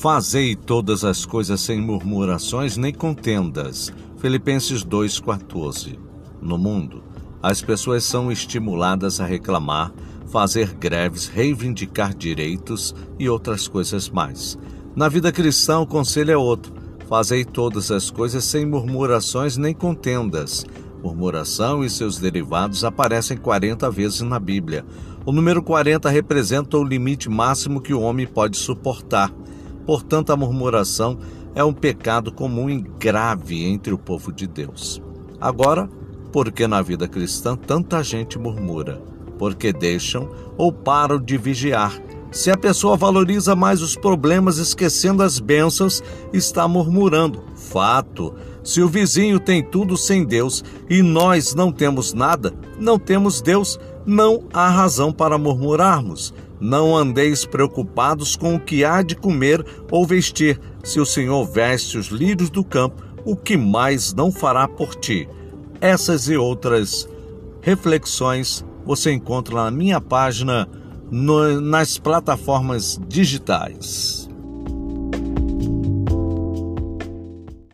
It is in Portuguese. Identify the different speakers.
Speaker 1: Fazei todas as coisas sem murmurações nem contendas. Filipenses 2,14. No mundo, as pessoas são estimuladas a reclamar, fazer greves, reivindicar direitos e outras coisas mais. Na vida cristã, o conselho é outro: fazei todas as coisas sem murmurações nem contendas. Murmuração e seus derivados aparecem 40 vezes na Bíblia. O número 40 representa o limite máximo que o homem pode suportar. Portanto, a murmuração é um pecado comum e grave entre o povo de Deus. Agora, por que na vida cristã tanta gente murmura? Porque deixam ou param de vigiar. Se a pessoa valoriza mais os problemas esquecendo as bênçãos, está murmurando. Fato. Se o vizinho tem tudo sem Deus e nós não temos nada, não temos Deus, não há razão para murmurarmos. Não andeis preocupados com o que há de comer ou vestir. Se o Senhor veste os lírios do campo, o que mais não fará por ti? Essas e outras reflexões você encontra na minha página no, nas plataformas digitais.